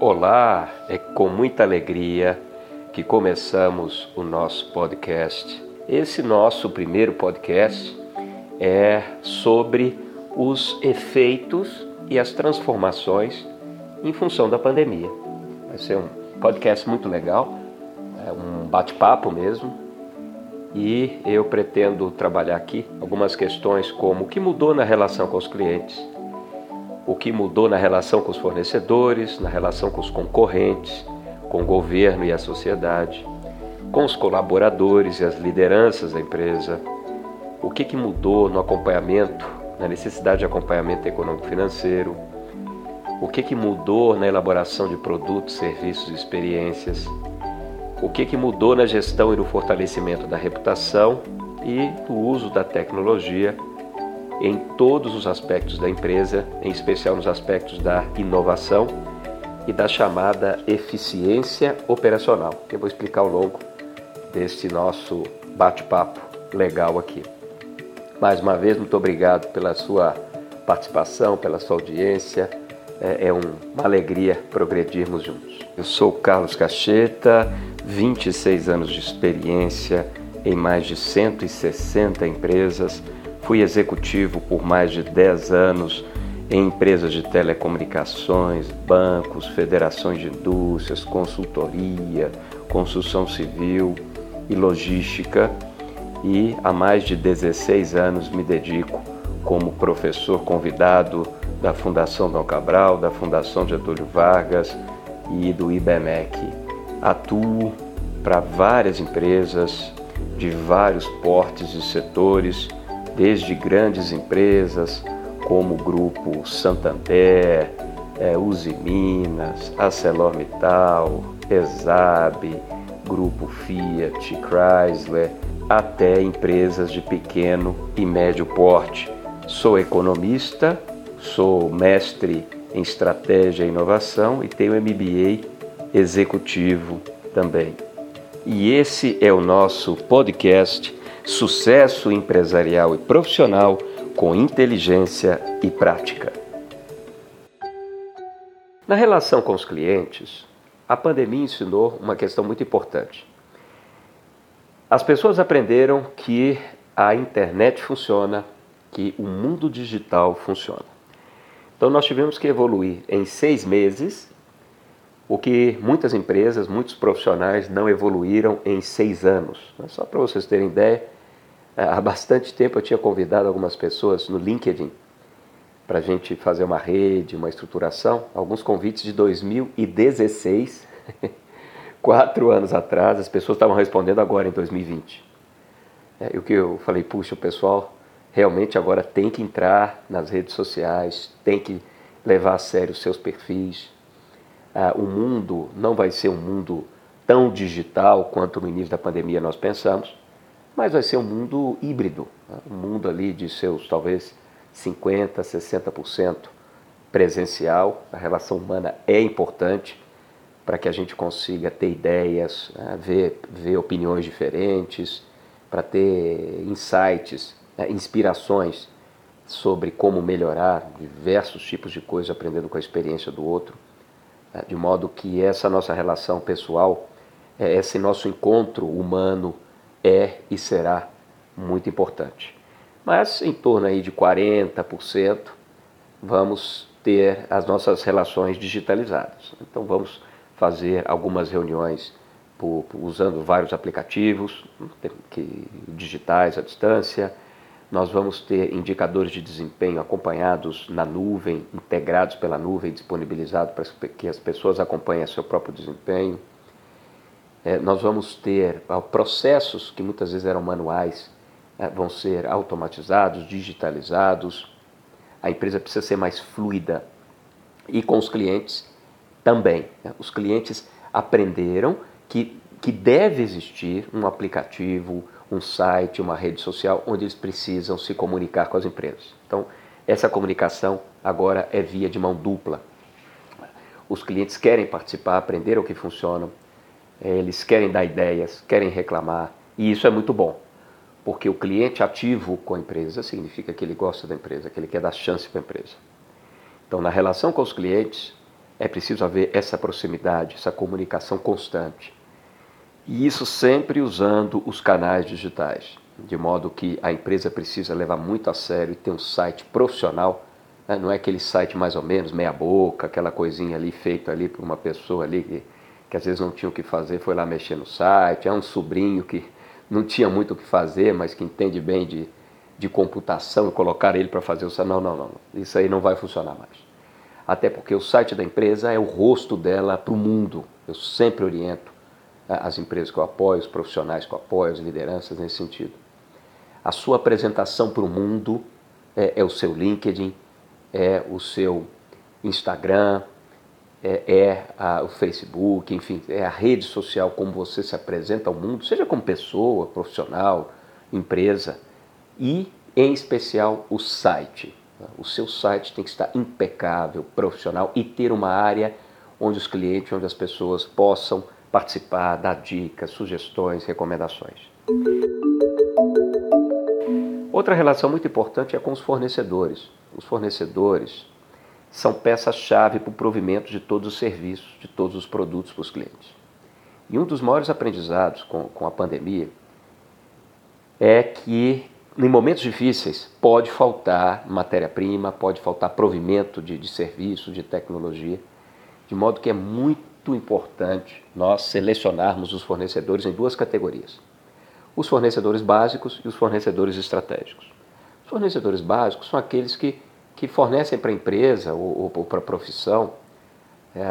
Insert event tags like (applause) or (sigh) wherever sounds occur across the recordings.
Olá, é com muita alegria que começamos o nosso podcast. Esse nosso primeiro podcast é sobre os efeitos e as transformações em função da pandemia. Vai ser um podcast muito legal, é um bate-papo mesmo, e eu pretendo trabalhar aqui algumas questões como o que mudou na relação com os clientes, o que mudou na relação com os fornecedores, na relação com os concorrentes, com o governo e a sociedade, com os colaboradores e as lideranças da empresa, o que, que mudou no acompanhamento, na necessidade de acompanhamento econômico-financeiro, o que, que mudou na elaboração de produtos, serviços e experiências, o que, que mudou na gestão e no fortalecimento da reputação e no uso da tecnologia em todos os aspectos da empresa, em especial nos aspectos da inovação e da chamada eficiência operacional, que eu vou explicar ao longo deste nosso bate-papo legal aqui. Mais uma vez, muito obrigado pela sua participação, pela sua audiência. É, é uma alegria progredirmos juntos. Eu sou Carlos Cacheta, 26 anos de experiência em mais de 160 empresas. Fui executivo por mais de 10 anos em empresas de telecomunicações, bancos, federações de indústrias, consultoria, construção civil e logística. E há mais de 16 anos me dedico como professor convidado da Fundação Dom Cabral, da Fundação Getúlio Vargas e do IBMEC Atuo para várias empresas de vários portes e setores, desde grandes empresas como o Grupo Santander, é, Uzi Minas, ArcelorMittal, ESAB, Grupo Fiat, Chrysler, até empresas de pequeno e médio porte. Sou economista, sou mestre em estratégia e inovação e tenho MBA executivo também. E esse é o nosso podcast Sucesso Empresarial e Profissional com Inteligência e Prática. Na relação com os clientes, a pandemia ensinou uma questão muito importante. As pessoas aprenderam que a internet funciona, que o mundo digital funciona. Então nós tivemos que evoluir em seis meses o que muitas empresas, muitos profissionais não evoluíram em seis anos. Só para vocês terem ideia, há bastante tempo eu tinha convidado algumas pessoas no LinkedIn para a gente fazer uma rede, uma estruturação, alguns convites de 2016, (laughs) quatro anos atrás, as pessoas estavam respondendo agora em 2020. É, e o que eu falei, puxa, o pessoal realmente agora tem que entrar nas redes sociais, tem que levar a sério os seus perfis, ah, o mundo não vai ser um mundo tão digital quanto no início da pandemia nós pensamos, mas vai ser um mundo híbrido, né? um mundo ali de seus talvez 50%, 60% presencial. A relação humana é importante para que a gente consiga ter ideias, né? ver, ver opiniões diferentes, para ter insights, né? inspirações sobre como melhorar diversos tipos de coisas aprendendo com a experiência do outro. Né, de modo que essa nossa relação pessoal, é, esse nosso encontro humano é e será muito importante. Mas em torno aí de 40% vamos ter as nossas relações digitalizadas. Então vamos fazer algumas reuniões por, usando vários aplicativos que, digitais à distância, nós vamos ter indicadores de desempenho acompanhados na nuvem, integrados pela nuvem, disponibilizados para que as pessoas acompanhem seu próprio desempenho. É, nós vamos ter processos que muitas vezes eram manuais, é, vão ser automatizados, digitalizados. A empresa precisa ser mais fluida. E com os clientes também. Né? Os clientes aprenderam que, que deve existir um aplicativo, um site, uma rede social, onde eles precisam se comunicar com as empresas. Então, essa comunicação agora é via de mão dupla. Os clientes querem participar, aprender o que funciona, eles querem dar ideias, querem reclamar, e isso é muito bom, porque o cliente ativo com a empresa significa que ele gosta da empresa, que ele quer dar chance para a empresa. Então, na relação com os clientes, é preciso haver essa proximidade, essa comunicação constante. E isso sempre usando os canais digitais, de modo que a empresa precisa levar muito a sério e ter um site profissional. Né? Não é aquele site mais ou menos meia boca, aquela coisinha ali feita ali por uma pessoa ali que, às vezes não tinha o que fazer, foi lá mexer no site. É um sobrinho que não tinha muito o que fazer, mas que entende bem de, de computação e colocar ele para fazer o site. Não, não, não. Isso aí não vai funcionar mais. Até porque o site da empresa é o rosto dela para o mundo. Eu sempre oriento as empresas que eu apoio, os profissionais que eu apoio, as lideranças nesse sentido. A sua apresentação para o mundo é, é, o seu LinkedIn, é o seu Instagram, é, é a, o Facebook, enfim, é a rede social como você se apresenta ao mundo, seja como pessoa, profissional, empresa, e em especial o site. O seu site tem que estar impecável, profissional e ter uma área onde os clientes, onde as pessoas possam participar, dar dicas, sugestões, recomendações. Outra relação muito importante é com os fornecedores. Os fornecedores são peças-chave para o provimento de todos os serviços, de todos os produtos para os clientes. E um dos maiores aprendizados com, com a pandemia é que em momentos difíceis pode faltar matéria-prima, pode faltar provimento de, de serviço, de tecnologia, de modo que é muito importante nós selecionarmos os fornecedores em duas categorias: os fornecedores básicos e os fornecedores estratégicos. Os fornecedores básicos são aqueles que, que fornecem para a empresa ou, ou para a profissão é,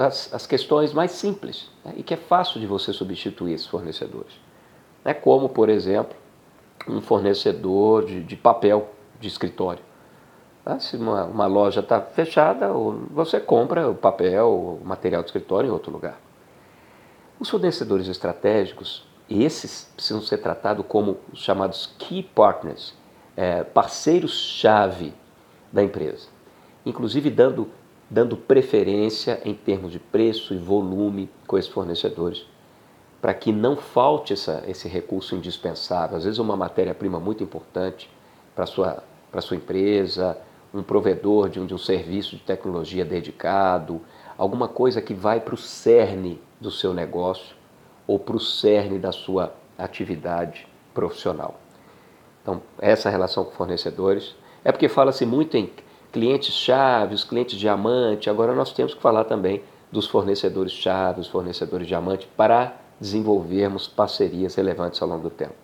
as, as, questões mais simples né, e que é fácil de você substituir esses fornecedores. É como, por exemplo, um fornecedor de, de papel de escritório. Tá? Se uma, uma loja está fechada, você compra o papel, o material de escritório em outro lugar. Os fornecedores estratégicos, esses precisam ser tratados como os chamados key partners, é, parceiros-chave da empresa, inclusive dando, dando preferência em termos de preço e volume com esses fornecedores, para que não falte essa, esse recurso indispensável. Às vezes, uma matéria-prima muito importante para a sua, sua empresa, um provedor de um, de um serviço de tecnologia dedicado, alguma coisa que vai para o cerne do seu negócio ou para o cerne da sua atividade profissional. Então, essa relação com fornecedores é porque fala-se muito em clientes chaves, clientes diamante, agora nós temos que falar também dos fornecedores chaves, fornecedores diamante, para desenvolvermos parcerias relevantes ao longo do tempo.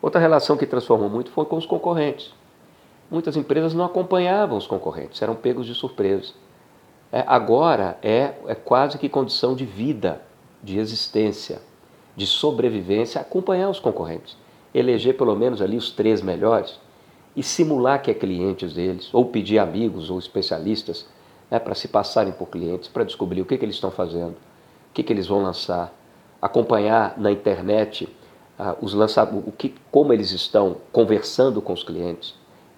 Outra relação que transformou muito foi com os concorrentes muitas empresas não acompanhavam os concorrentes, eram pegos de surpresa. É, agora é, é quase que condição de vida, de existência, de sobrevivência, acompanhar os concorrentes, eleger pelo menos ali os três melhores e simular que é clientes deles, ou pedir amigos ou especialistas né, para se passarem por clientes, para descobrir o que, que eles estão fazendo, o que, que eles vão lançar, acompanhar na internet ah, os lança... o que, como eles estão conversando com os clientes,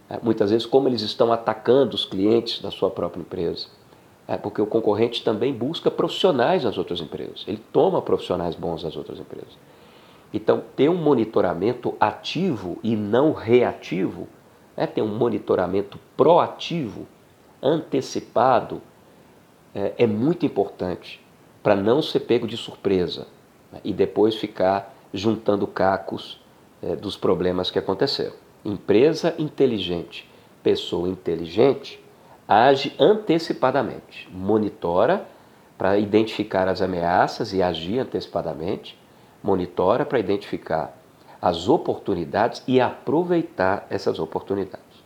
é, muitas vezes como eles estão atacando os clientes da sua própria empresa. É, porque o concorrente também busca profissionais nas outras empresas, ele toma profissionais bons das outras empresas. Então, ter um monitoramento ativo e não reativo, é ter um monitoramento proativo, antecipado, é, é muito importante para não ser pego de surpresa né, e depois ficar juntando cacos é, dos problemas que aconteceram. Empresa inteligente, pessoa inteligente, age antecipadamente, monitora para identificar as ameaças e agir antecipadamente, monitora para identificar as oportunidades e aproveitar essas oportunidades.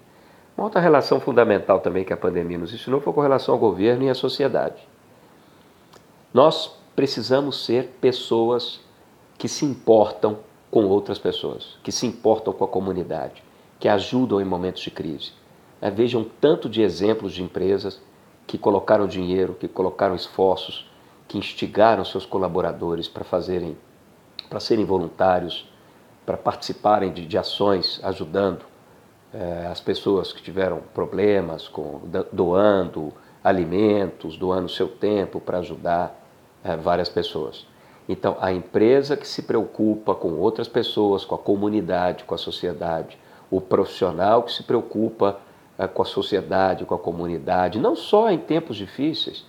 Uma outra relação fundamental também que a pandemia nos ensinou foi com relação ao governo e à sociedade. Nós precisamos ser pessoas que se importam com outras pessoas, que se importam com a comunidade, que ajudam em momentos de crise. É, vejam tanto de exemplos de empresas que colocaram dinheiro, que colocaram esforços, que instigaram seus colaboradores para fazerem, para serem voluntários, para participarem de, de ações ajudando é, as pessoas que tiveram problemas, com, doando alimentos, doando seu tempo para ajudar é, várias pessoas. Então, a empresa que se preocupa com outras pessoas, com a comunidade, com a sociedade, o profissional que se preocupa é, com a sociedade, com a comunidade, não só em tempos difíceis,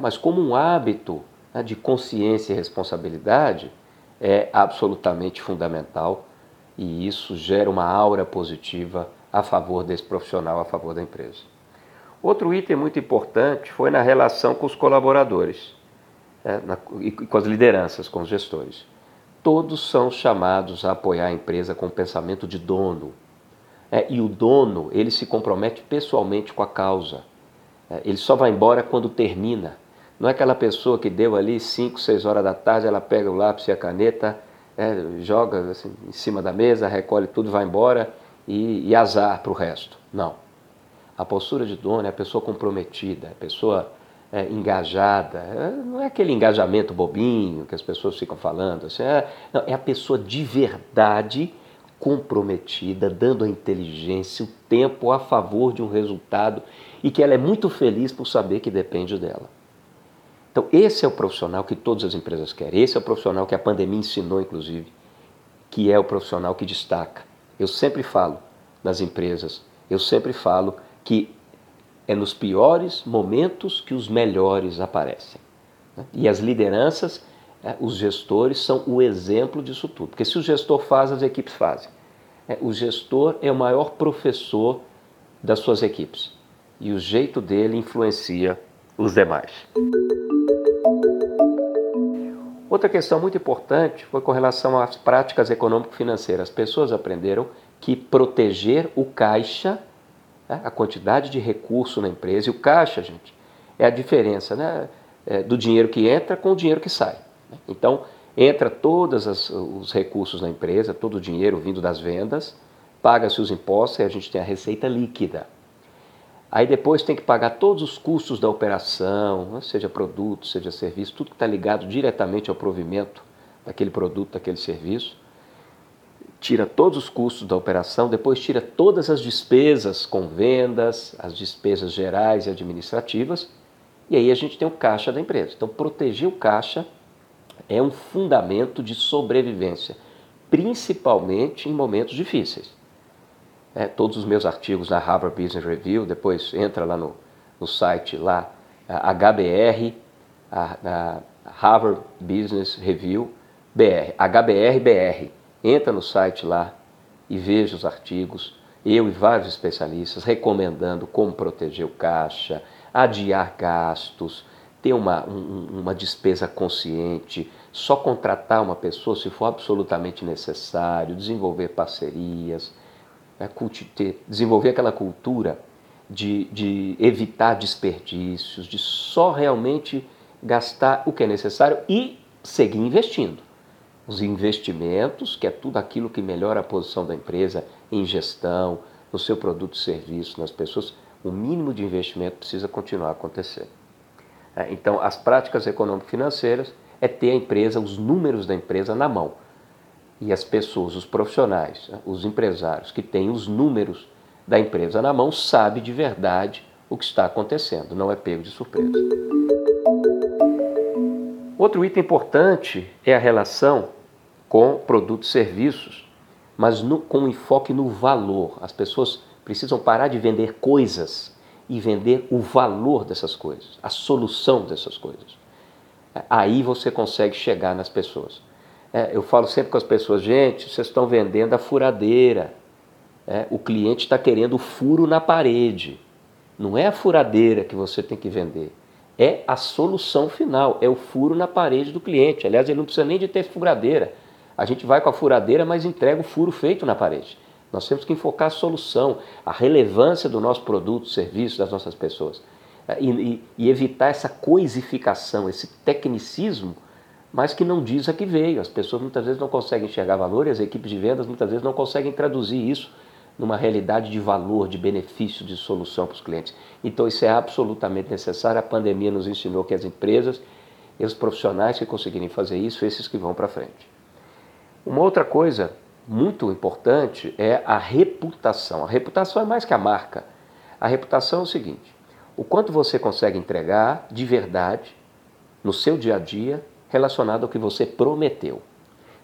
mas como um hábito né, de consciência e responsabilidade, é absolutamente fundamental e isso gera uma aura positiva a favor desse profissional, a favor da empresa. Outro item muito importante foi na relação com os colaboradores é, na, e com as lideranças, com os gestores. Todos são chamados a apoiar a empresa com o pensamento de dono. É, e o dono, ele se compromete pessoalmente com a causa. É, ele só vai embora quando termina. Não é aquela pessoa que deu ali 5, 6 horas da tarde, ela pega o lápis e a caneta, é, joga assim, em cima da mesa, recolhe tudo, vai embora e, e azar para o resto. Não. A postura de dono é a pessoa comprometida, a pessoa é, engajada. É, não é aquele engajamento bobinho que as pessoas ficam falando. Assim, é, não, é a pessoa de verdade comprometida, dando a inteligência, o tempo a favor de um resultado e que ela é muito feliz por saber que depende dela. Então, esse é o profissional que todas as empresas querem. Esse é o profissional que a pandemia ensinou, inclusive, que é o profissional que destaca. Eu sempre falo nas empresas, eu sempre falo que é nos piores momentos que os melhores aparecem. Né? E as lideranças, é, os gestores, são o exemplo disso tudo. Porque se o gestor faz, as equipes fazem. É, o gestor é o maior professor das suas equipes. E o jeito dele influencia os demais. Outra questão muito importante foi com relação às práticas econômico-financeiras. As pessoas aprenderam que proteger o caixa, né, a quantidade de recurso na empresa, e o caixa, gente, é a diferença né, é, do dinheiro que entra com o dinheiro que sai. Então, entra todos os recursos na empresa, todo o dinheiro vindo das vendas, paga-se os impostos e a gente tem a receita líquida. Aí depois tem que pagar todos os custos da operação, né, seja produto, seja serviço, tudo que está ligado diretamente ao provimento daquele produto, daquele serviço. Tira todos os custos da operação, depois tira todas as despesas com vendas, as despesas gerais e administrativas, e aí a gente tem o caixa da empresa. Então, proteger o caixa é um fundamento de sobrevivência, principalmente em momentos difíceis é, todos os meus artigos na Harvard Business Review, depois entra lá no, no site lá, HBR, a, a Harvard Business Review BR, HBR-BR. Entra no site lá e veja os artigos, eu e vários especialistas recomendando como proteger o caixa, adiar gastos, ter uma, um, uma despesa consciente, só contratar uma pessoa se for absolutamente necessário, desenvolver parcerias, desenvolver aquela cultura de, de evitar desperdícios, de só realmente gastar o que é necessário e seguir investindo. Os investimentos, que é tudo aquilo que melhora a posição da empresa em gestão, no seu produto e serviço, nas pessoas, o mínimo de investimento precisa continuar acontecendo. É, então, as práticas econômico-financeiras é ter a empresa, os números da empresa na mão e as pessoas, os profissionais, os empresários que têm os números da empresa na mão, sabe de verdade o que está acontecendo, não é pego de surpresa. Outro item importante é a relação com produtos e serviços, mas no, com enfoque no valor. As pessoas precisam parar de vender coisas e vender o valor dessas coisas, a solução dessas coisas. Aí você consegue chegar nas pessoas. É, eu falo sempre com as pessoas, gente, vocês estão vendendo a furadeira. É, o cliente está querendo o furo na parede. Não é a furadeira que você tem que vender. É a solução final, é o furo na parede do cliente. Aliás, ele não precisa nem de ter furadeira. A gente vai com a furadeira, mas entrega o furo feito na parede. Nós temos que enfocar a solução, a relevância do nosso produto, serviço, das nossas pessoas. É, e, e, e evitar essa coisificação, esse tecnicismo mas que não diz a que veio. As pessoas muitas vezes não conseguem enxergar valor e as equipes de vendas muitas vezes não conseguem traduzir isso numa realidade de valor, de benefício, de solução para os clientes. Então isso é absolutamente necessário. A pandemia nos ensinou que as empresas os profissionais que conseguirem fazer isso, esses que vão para frente. Uma outra coisa muito importante é a reputação. A reputação é mais que a marca. A reputação é o seguinte: o quanto você consegue entregar de verdade no seu dia a dia relacionado ao que você prometeu.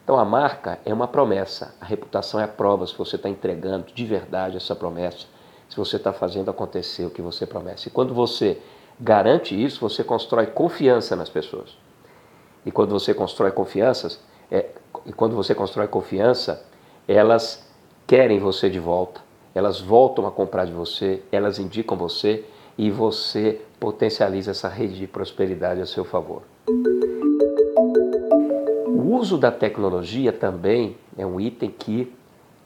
Então a marca é uma promessa, a reputação é a prova se você está entregando de verdade essa promessa, se você está fazendo acontecer o que você promete. E quando você garante isso, você constrói confiança nas pessoas. E quando você constrói confianças, é, e quando você constrói confiança, elas querem você de volta, elas voltam a comprar de você, elas indicam você e você potencializa essa rede de prosperidade a seu favor. Uso da tecnologia também é um item que,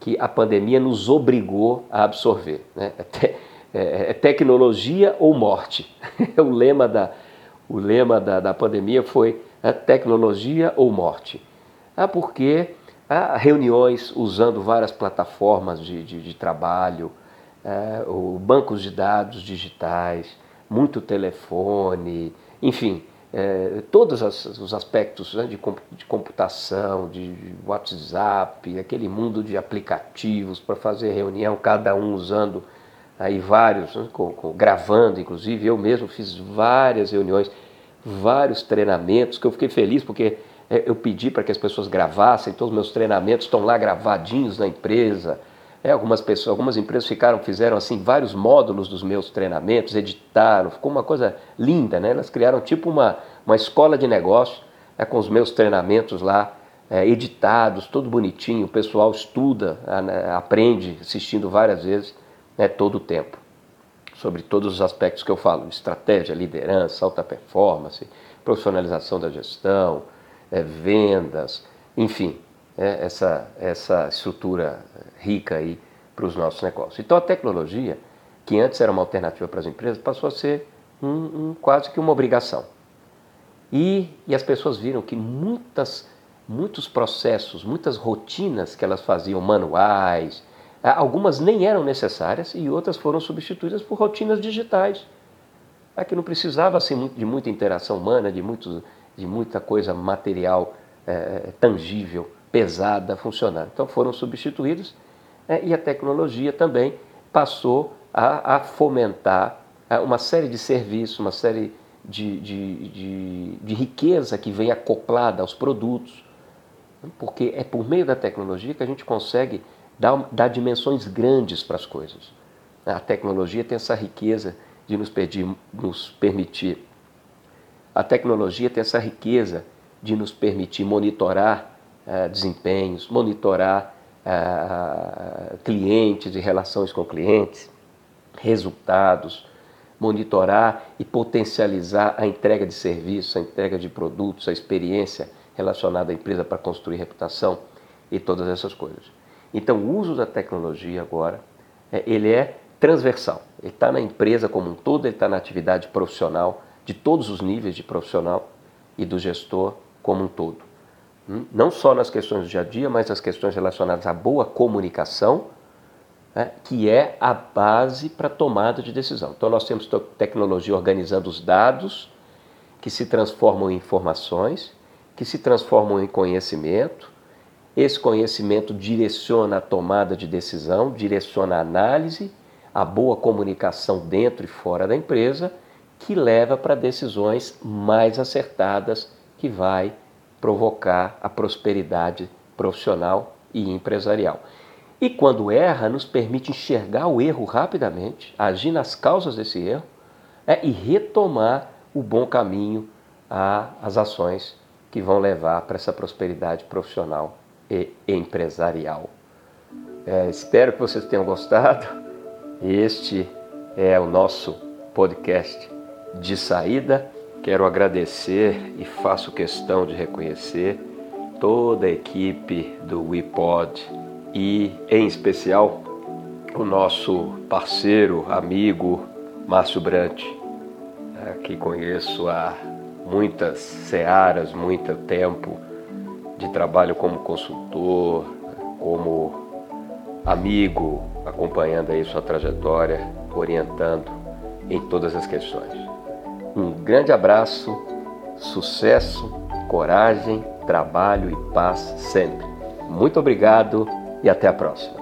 que a pandemia nos obrigou a absorver. Né? É, te, é, é tecnologia ou morte. (laughs) o lema da, o lema da, da pandemia foi é tecnologia ou morte. Ah, porque há reuniões usando várias plataformas de, de, de trabalho, o bancos de dados digitais, muito telefone, enfim, é, todos os aspectos né, de, de, computação, de WhatsApp, aquele mundo de aplicativos para fazer reunião, cada um usando aí vários, né, com, com, gravando, inclusive eu mesmo fiz várias reuniões, vários treinamentos que eu fiquei feliz porque é, eu pedi para que as pessoas gravassem, todos os meus treinamentos estão lá gravadinhos na empresa. É, algumas pessoas, algumas empresas ficaram, fizeram assim vários módulos dos meus treinamentos, editaram, ficou uma coisa linda, né? Elas criaram tipo uma, uma escola de negócio é, com os meus treinamentos lá é, editados, tudo bonitinho. O pessoal estuda, né, aprende assistindo várias vezes, né, todo o tempo, sobre todos os aspectos que eu falo: estratégia, liderança, alta performance, profissionalização da gestão, é, vendas, enfim, é, essa, essa estrutura rica aí para os nossos negócios. Então a tecnologia, que antes era uma alternativa para as empresas, passou a ser um, um, quase que uma obrigação. E, e as pessoas viram que muitas, muitos processos, muitas rotinas que elas faziam manuais, algumas nem eram necessárias e outras foram substituídas por rotinas digitais. É que não precisava assim, de muita interação humana, de, muito, de muita coisa material é, tangível pesada funcionar. Então foram substituídos é, e a tecnologia também passou a, a fomentar é, uma série de serviços, uma série de, de, de, de, riqueza que vem acoplada aos produtos, porque é por meio da tecnologia que a gente consegue dar, dar dimensões grandes para as coisas. A tecnologia tem essa riqueza de nos, pedir, nos permitir. A tecnologia tem essa riqueza de nos permitir monitorar uh, desempenhos, monitorar uh, clientes e relações com clientes, resultados, monitorar e potencializar a entrega de serviços, a entrega de produtos, a experiência relacionada à empresa para construir reputação e todas essas coisas. Então, o uso da tecnologia agora, é, ele é transversal. Ele está na empresa como um todo, ele está na atividade profissional, de todos os níveis de profissional e do gestor como um todo. Não só nas questões do dia a dia, mas nas questões relacionadas à boa comunicação, né, que é a base para a tomada de decisão. Então, nós temos tecnologia organizando os dados, que se transformam em informações, que se transformam em conhecimento. Esse conhecimento direciona a tomada de decisão, direciona a análise, a boa comunicação dentro e fora da empresa, que leva para decisões mais acertadas, que vai provocar a prosperidade profissional e empresarial. E quando erra, nos permite enxergar o erro rapidamente, agir nas causas desse erro é, e retomar o bom caminho às ações que vão levar para essa prosperidade profissional e empresarial. É, espero que vocês tenham gostado. Este é o nosso podcast de saída. Quero agradecer e faço questão de reconhecer toda a equipe do WePod e, em especial, o nosso parceiro, amigo Márcio Brant, né, que conheço há muitas searas, muito tempo de trabalho como consultor, como amigo, acompanhando aí sua trajetória, orientando em todas as questões. Um grande abraço, sucesso, coragem, trabalho e paz sempre. Muito obrigado e até a próxima.